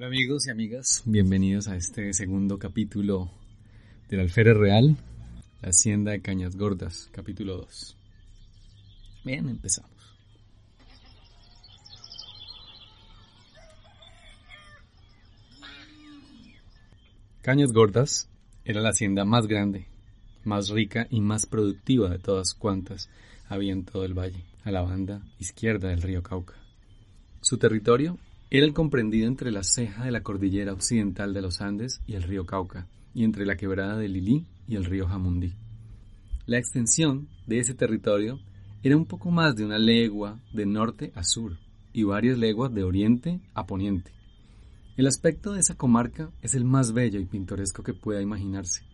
Hola amigos y amigas, bienvenidos a este segundo capítulo del Alférez Real, la Hacienda de Cañas Gordas, capítulo 2. Bien, empezamos. Cañas Gordas era la hacienda más grande, más rica y más productiva de todas cuantas había en todo el valle, a la banda izquierda del río Cauca. Su territorio era el comprendido entre la ceja de la cordillera occidental de los Andes y el río Cauca, y entre la quebrada de Lilí y el río Jamundí. La extensión de ese territorio era un poco más de una legua de norte a sur y varias leguas de oriente a poniente. El aspecto de esa comarca es el más bello y pintoresco que pueda imaginarse.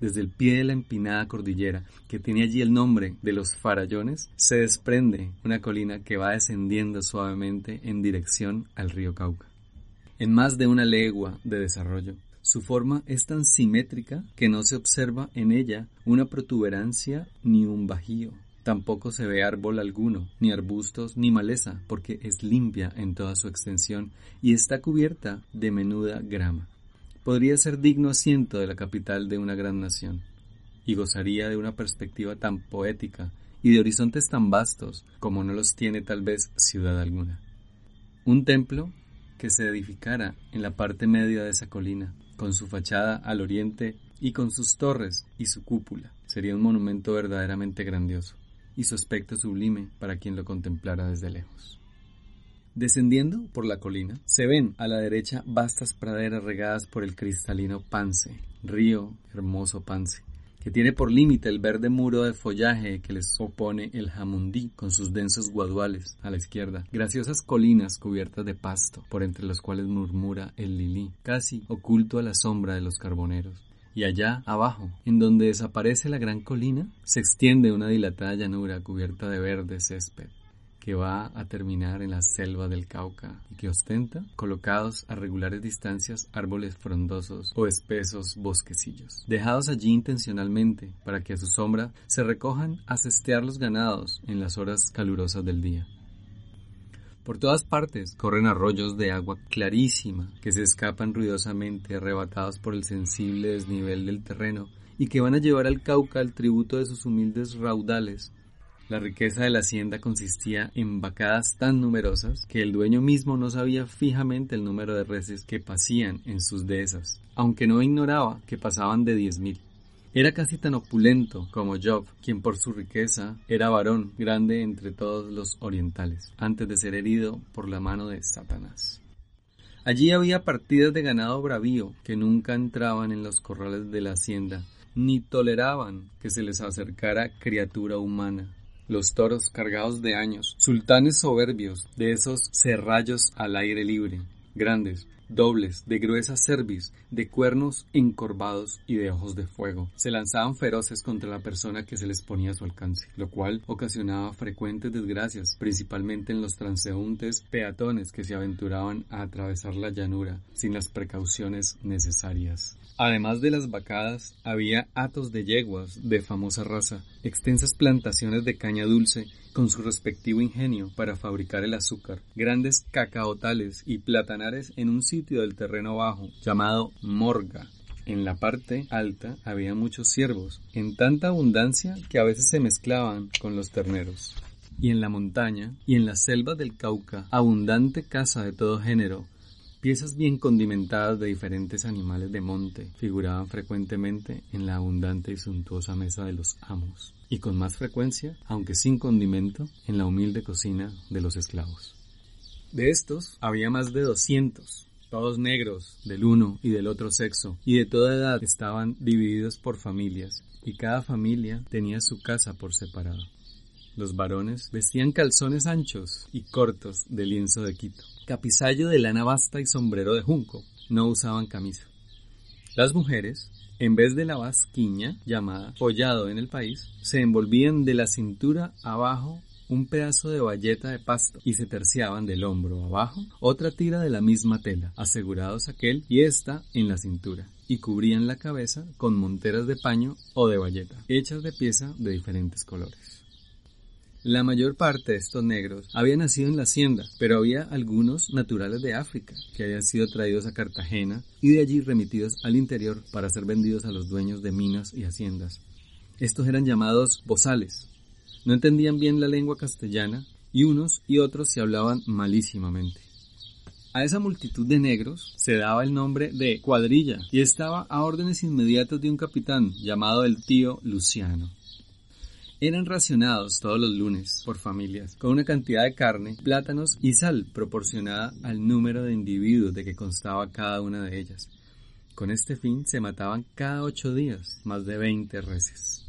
Desde el pie de la empinada cordillera, que tiene allí el nombre de los Farallones, se desprende una colina que va descendiendo suavemente en dirección al río Cauca. En más de una legua de desarrollo, su forma es tan simétrica que no se observa en ella una protuberancia ni un bajío. Tampoco se ve árbol alguno, ni arbustos, ni maleza, porque es limpia en toda su extensión y está cubierta de menuda grama. Podría ser digno asiento de la capital de una gran nación, y gozaría de una perspectiva tan poética y de horizontes tan vastos como no los tiene tal vez ciudad alguna. Un templo que se edificara en la parte media de esa colina, con su fachada al oriente y con sus torres y su cúpula, sería un monumento verdaderamente grandioso y su aspecto sublime para quien lo contemplara desde lejos. Descendiendo por la colina, se ven a la derecha vastas praderas regadas por el cristalino Pance, río hermoso Pance, que tiene por límite el verde muro de follaje que les opone el Jamundí con sus densos guaduales a la izquierda, graciosas colinas cubiertas de pasto, por entre los cuales murmura el lilí, casi oculto a la sombra de los carboneros. Y allá abajo, en donde desaparece la gran colina, se extiende una dilatada llanura cubierta de verde césped que va a terminar en la selva del Cauca y que ostenta, colocados a regulares distancias, árboles frondosos o espesos bosquecillos, dejados allí intencionalmente para que a su sombra se recojan a cestear los ganados en las horas calurosas del día. Por todas partes corren arroyos de agua clarísima que se escapan ruidosamente arrebatados por el sensible desnivel del terreno y que van a llevar al Cauca el tributo de sus humildes raudales. La riqueza de la hacienda consistía en vacadas tan numerosas que el dueño mismo no sabía fijamente el número de reses que pasían en sus dehesas, aunque no ignoraba que pasaban de diez mil. Era casi tan opulento como Job, quien por su riqueza era varón grande entre todos los orientales, antes de ser herido por la mano de Satanás. Allí había partidas de ganado bravío que nunca entraban en los corrales de la hacienda, ni toleraban que se les acercara criatura humana. Los toros cargados de años, sultanes soberbios de esos serrallos al aire libre, grandes, dobles, de gruesa cerviz, de cuernos encorvados y de ojos de fuego. Se lanzaban feroces contra la persona que se les ponía a su alcance, lo cual ocasionaba frecuentes desgracias, principalmente en los transeúntes peatones que se aventuraban a atravesar la llanura sin las precauciones necesarias. Además de las vacadas, había hatos de yeguas de famosa raza, extensas plantaciones de caña dulce con su respectivo ingenio para fabricar el azúcar, grandes cacaotales y platanares en un sitio del terreno bajo llamado Morga. En la parte alta había muchos ciervos, en tanta abundancia que a veces se mezclaban con los terneros. Y en la montaña y en la selva del Cauca, abundante caza de todo género, Piezas bien condimentadas de diferentes animales de monte figuraban frecuentemente en la abundante y suntuosa mesa de los amos, y con más frecuencia, aunque sin condimento, en la humilde cocina de los esclavos. De estos había más de doscientos, todos negros, del uno y del otro sexo, y de toda edad estaban divididos por familias, y cada familia tenía su casa por separado. Los varones vestían calzones anchos y cortos de lienzo de Quito capisallo de lana basta y sombrero de junco. No usaban camisa. Las mujeres, en vez de la basquiña, llamada follado en el país, se envolvían de la cintura abajo un pedazo de bayeta de pasto y se terciaban del hombro abajo otra tira de la misma tela, asegurados aquel y esta en la cintura, y cubrían la cabeza con monteras de paño o de bayeta, hechas de pieza de diferentes colores. La mayor parte de estos negros había nacido en la hacienda, pero había algunos naturales de África que habían sido traídos a Cartagena y de allí remitidos al interior para ser vendidos a los dueños de minas y haciendas. Estos eran llamados bozales. No entendían bien la lengua castellana y unos y otros se hablaban malísimamente. A esa multitud de negros se daba el nombre de cuadrilla y estaba a órdenes inmediatas de un capitán llamado el tío Luciano. Eran racionados todos los lunes por familias, con una cantidad de carne, plátanos y sal proporcionada al número de individuos de que constaba cada una de ellas. Con este fin se mataban cada ocho días más de veinte reses.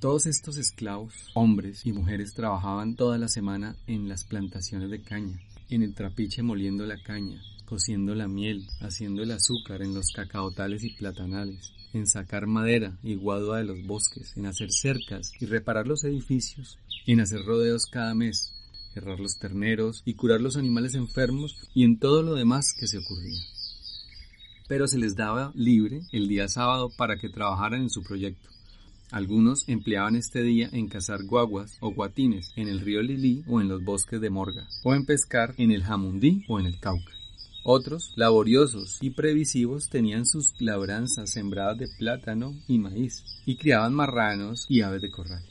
Todos estos esclavos, hombres y mujeres, trabajaban toda la semana en las plantaciones de caña, en el trapiche moliendo la caña, cociendo la miel, haciendo el azúcar en los cacaotales y platanales, en sacar madera y guadua de los bosques, en hacer cercas y reparar los edificios, en hacer rodeos cada mes, cerrar los terneros y curar los animales enfermos y en todo lo demás que se ocurría. Pero se les daba libre el día sábado para que trabajaran en su proyecto. Algunos empleaban este día en cazar guaguas o guatines en el río Lilí o en los bosques de Morga, o en pescar en el Jamundí o en el Cauca. Otros, laboriosos y previsivos, tenían sus labranzas sembradas de plátano y maíz, y criaban marranos y aves de corral.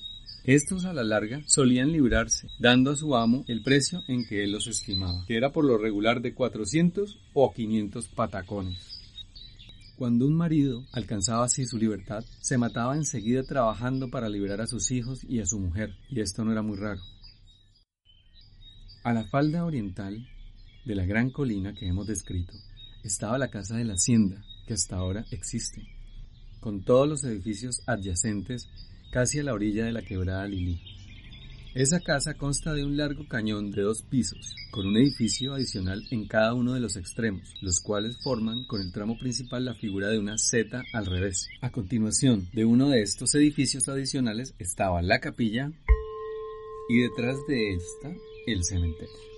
Estos a la larga solían librarse, dando a su amo el precio en que él los estimaba, que era por lo regular de 400 o 500 patacones. Cuando un marido alcanzaba así su libertad, se mataba enseguida trabajando para liberar a sus hijos y a su mujer, y esto no era muy raro. A la falda oriental de la gran colina que hemos descrito estaba la casa de la hacienda, que hasta ahora existe, con todos los edificios adyacentes casi a la orilla de la quebrada Lili. Esa casa consta de un largo cañón de dos pisos, con un edificio adicional en cada uno de los extremos, los cuales forman con el tramo principal la figura de una Z al revés. A continuación de uno de estos edificios adicionales estaba la capilla y detrás de esta el cementerio.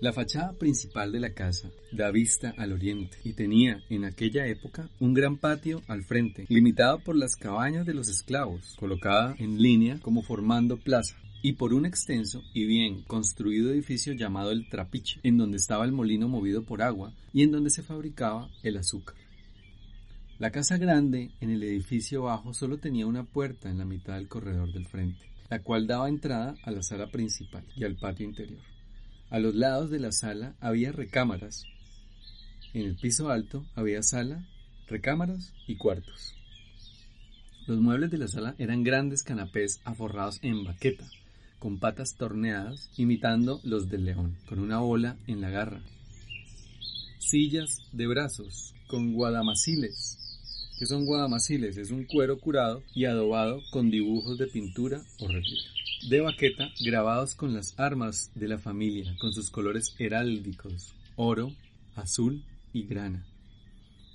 La fachada principal de la casa da vista al oriente y tenía en aquella época un gran patio al frente, limitado por las cabañas de los esclavos, colocada en línea como formando plaza, y por un extenso y bien construido edificio llamado el Trapiche, en donde estaba el molino movido por agua y en donde se fabricaba el azúcar. La casa grande en el edificio bajo solo tenía una puerta en la mitad del corredor del frente, la cual daba entrada a la sala principal y al patio interior. A los lados de la sala había recámaras. En el piso alto había sala, recámaras y cuartos. Los muebles de la sala eran grandes canapés aforrados en baqueta, con patas torneadas, imitando los del león, con una bola en la garra. Sillas de brazos, con guadamaciles. ¿Qué son guadamaciles? Es un cuero curado y adobado con dibujos de pintura o relieve de baqueta grabados con las armas de la familia, con sus colores heráldicos, oro, azul y grana.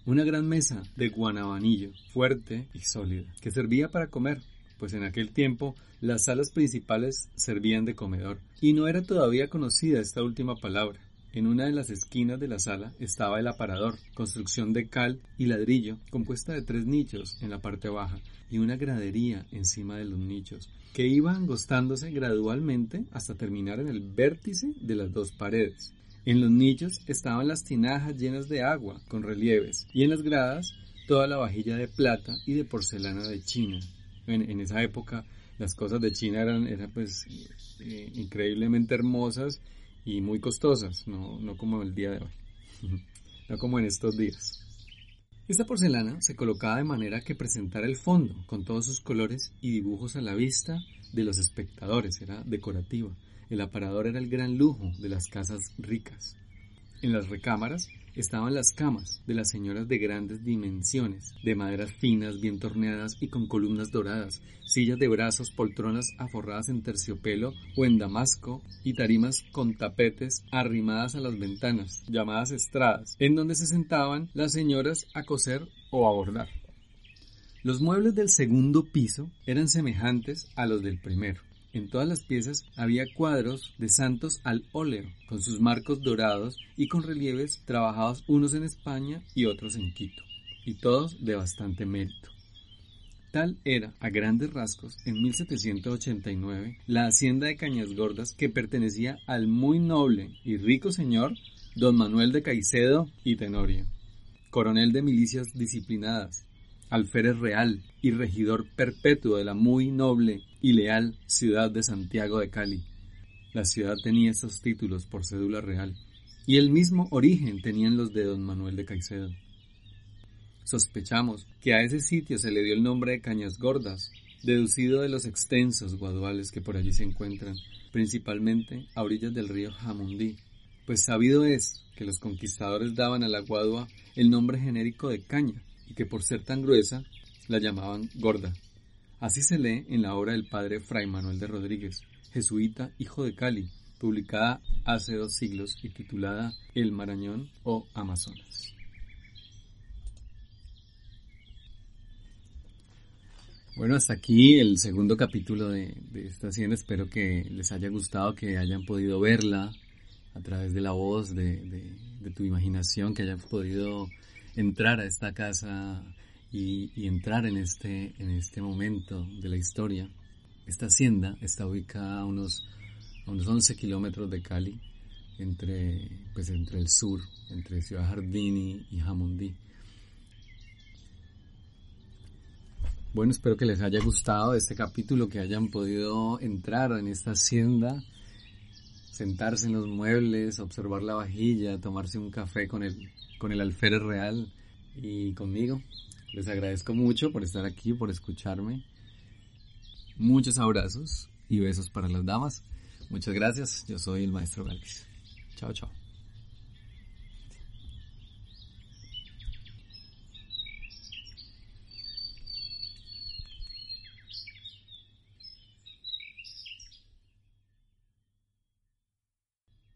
Una gran mesa de guanabanillo, fuerte y sólida, que servía para comer, pues en aquel tiempo las salas principales servían de comedor, y no era todavía conocida esta última palabra. En una de las esquinas de la sala estaba el aparador, construcción de cal y ladrillo, compuesta de tres nichos en la parte baja y una gradería encima de los nichos, que iba angostándose gradualmente hasta terminar en el vértice de las dos paredes. En los nichos estaban las tinajas llenas de agua, con relieves, y en las gradas toda la vajilla de plata y de porcelana de China. En, esa época las cosas de China eran, eran pues eh, increíblemente hermosas y muy costosas, no, no como el día de hoy, no como en estos días. Esta porcelana se colocaba de manera que presentara el fondo con todos sus colores y dibujos a la vista de los espectadores, era decorativa. El aparador era el gran lujo de las casas ricas. En las recámaras estaban las camas de las señoras de grandes dimensiones, de maderas finas, bien torneadas y con columnas doradas, sillas de brazos, poltronas aforradas en terciopelo o en damasco y tarimas con tapetes arrimadas a las ventanas, llamadas estradas, en donde se sentaban las señoras a coser o a bordar. Los muebles del segundo piso eran semejantes a los del primero. En todas las piezas había cuadros de santos al óleo, con sus marcos dorados y con relieves trabajados unos en España y otros en Quito. y todos de bastante mérito. Tal era, a grandes rasgos, en 1789, la hacienda de Cañas Gordas que pertenecía al muy noble y rico señor don Manuel de Caicedo y Tenorio, coronel de milicias disciplinadas, alférez real y regidor perpetuo de la muy noble y leal ciudad de Santiago de Cali. La ciudad tenía estos títulos por cédula real, y el mismo origen tenían los de don Manuel de Caicedo. Sospechamos que a ese sitio se le dio el nombre de Cañas Gordas, deducido de los extensos guaduales que por allí se encuentran, principalmente a orillas del río Jamundí, pues sabido es que los conquistadores daban a la guadua el nombre genérico de caña, que por ser tan gruesa la llamaban gorda. Así se lee en la obra del padre Fray Manuel de Rodríguez, jesuita hijo de Cali, publicada hace dos siglos y titulada El Marañón o Amazonas. Bueno, hasta aquí el segundo capítulo de, esta hacienda. Espero que les haya gustado, que hayan podido verla a través de la voz, de, tu imaginación, que hayan podido entrar a esta casa y, entrar en este, en este momento de la historia. Esta hacienda está ubicada a unos, a unos 11 kilómetros de Cali, entre, pues entre el sur, entre Ciudad Jardín y Jamundí. Bueno, espero que les haya gustado este capítulo, que hayan podido entrar en esta hacienda, sentarse en los muebles, observar la vajilla, tomarse un café con el, con el alférez real y conmigo. Les agradezco mucho por estar aquí, por escucharme. Muchos abrazos y besos para las damas. Muchas gracias. Yo soy el maestro Galvis. Chao, chao.